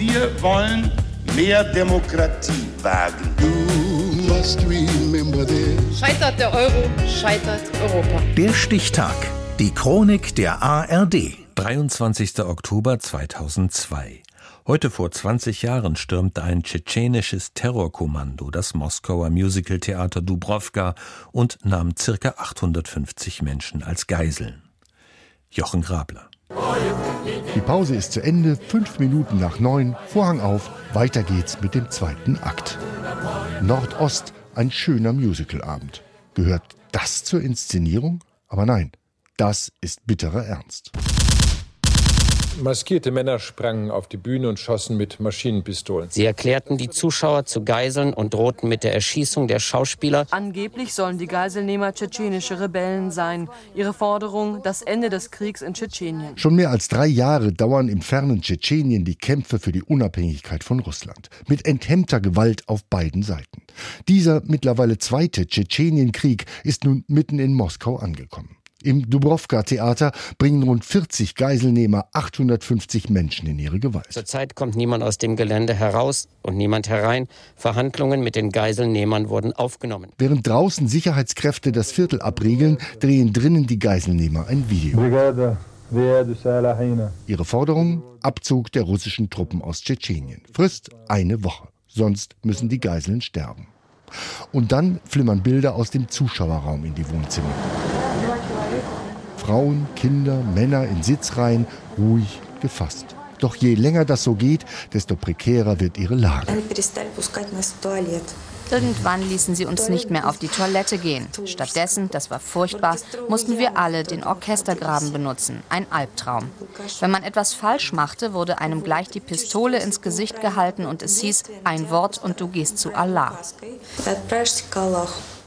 Wir wollen mehr Demokratie wagen. Scheitert der Euro, scheitert Europa. Der Stichtag. Die Chronik der ARD. 23. Oktober 2002. Heute vor 20 Jahren stürmte ein tschetschenisches Terrorkommando das Moskauer Musicaltheater Dubrovka und nahm ca. 850 Menschen als Geiseln. Jochen Grabler. Die Pause ist zu Ende, fünf Minuten nach neun, Vorhang auf, weiter geht's mit dem zweiten Akt. Nordost, ein schöner Musicalabend. Gehört das zur Inszenierung? Aber nein, das ist bitterer Ernst. Maskierte Männer sprangen auf die Bühne und schossen mit Maschinenpistolen. Sie erklärten die Zuschauer zu Geiseln und drohten mit der Erschießung der Schauspieler. Angeblich sollen die Geiselnehmer tschetschenische Rebellen sein. Ihre Forderung, das Ende des Kriegs in Tschetschenien. Schon mehr als drei Jahre dauern im fernen Tschetschenien die Kämpfe für die Unabhängigkeit von Russland. Mit enthemmter Gewalt auf beiden Seiten. Dieser mittlerweile zweite Tschetschenienkrieg ist nun mitten in Moskau angekommen. Im Dubrovka-Theater bringen rund 40 Geiselnehmer 850 Menschen in ihre Gewalt. Zurzeit kommt niemand aus dem Gelände heraus und niemand herein. Verhandlungen mit den Geiselnehmern wurden aufgenommen. Während draußen Sicherheitskräfte das Viertel abriegeln, drehen drinnen die Geiselnehmer ein Video. Ihre Forderung? Abzug der russischen Truppen aus Tschetschenien. Frist eine Woche. Sonst müssen die Geiseln sterben. Und dann flimmern Bilder aus dem Zuschauerraum in die Wohnzimmer. Frauen, Kinder, Männer in Sitzreihen, ruhig gefasst. Doch je länger das so geht, desto prekärer wird ihre Lage. Irgendwann ließen sie uns nicht mehr auf die Toilette gehen. Stattdessen, das war furchtbar, mussten wir alle den Orchestergraben benutzen. Ein Albtraum. Wenn man etwas falsch machte, wurde einem gleich die Pistole ins Gesicht gehalten und es hieß, ein Wort und du gehst zu Allah.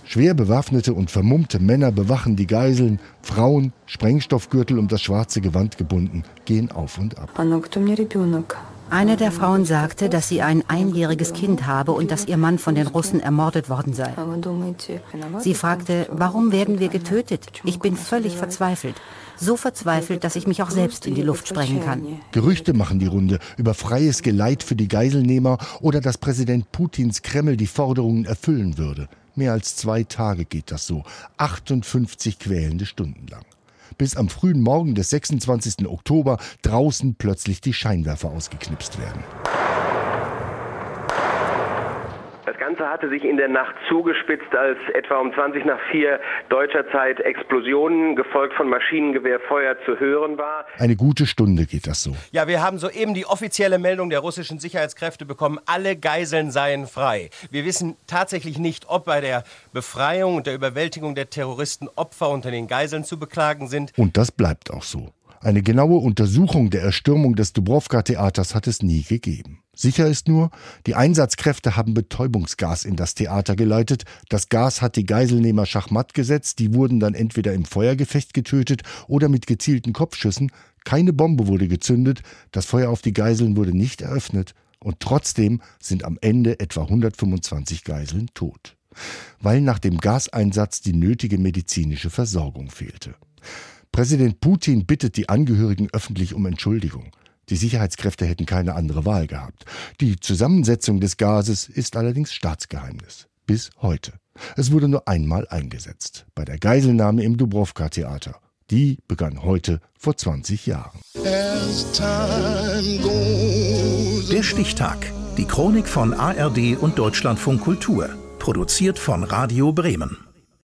Schwer bewaffnete und vermummte Männer bewachen die Geiseln, Frauen, Sprengstoffgürtel um das schwarze Gewand gebunden, gehen auf und ab. Eine der Frauen sagte, dass sie ein einjähriges Kind habe und dass ihr Mann von den Russen ermordet worden sei. Sie fragte, warum werden wir getötet? Ich bin völlig verzweifelt. So verzweifelt, dass ich mich auch selbst in die Luft sprengen kann. Gerüchte machen die Runde über freies Geleit für die Geiselnehmer oder dass Präsident Putins Kreml die Forderungen erfüllen würde. Mehr als zwei Tage geht das so. 58 quälende Stunden lang. Bis am frühen Morgen des 26. Oktober draußen plötzlich die Scheinwerfer ausgeknipst werden. Das Ganze hatte sich in der Nacht zugespitzt, als etwa um 20 nach 4 deutscher Zeit Explosionen, gefolgt von Maschinengewehrfeuer zu hören war. Eine gute Stunde geht das so. Ja, wir haben soeben die offizielle Meldung der russischen Sicherheitskräfte bekommen, alle Geiseln seien frei. Wir wissen tatsächlich nicht, ob bei der Befreiung und der Überwältigung der Terroristen Opfer unter den Geiseln zu beklagen sind. Und das bleibt auch so. Eine genaue Untersuchung der Erstürmung des Dubrovka-Theaters hat es nie gegeben. Sicher ist nur, die Einsatzkräfte haben Betäubungsgas in das Theater geleitet. Das Gas hat die Geiselnehmer schachmatt gesetzt. Die wurden dann entweder im Feuergefecht getötet oder mit gezielten Kopfschüssen. Keine Bombe wurde gezündet. Das Feuer auf die Geiseln wurde nicht eröffnet. Und trotzdem sind am Ende etwa 125 Geiseln tot. Weil nach dem Gaseinsatz die nötige medizinische Versorgung fehlte. Präsident Putin bittet die Angehörigen öffentlich um Entschuldigung. Die Sicherheitskräfte hätten keine andere Wahl gehabt. Die Zusammensetzung des Gases ist allerdings Staatsgeheimnis. Bis heute. Es wurde nur einmal eingesetzt. Bei der Geiselnahme im Dubrovka-Theater. Die begann heute vor 20 Jahren. Der Stichtag. Die Chronik von ARD und Deutschlandfunk Kultur. Produziert von Radio Bremen.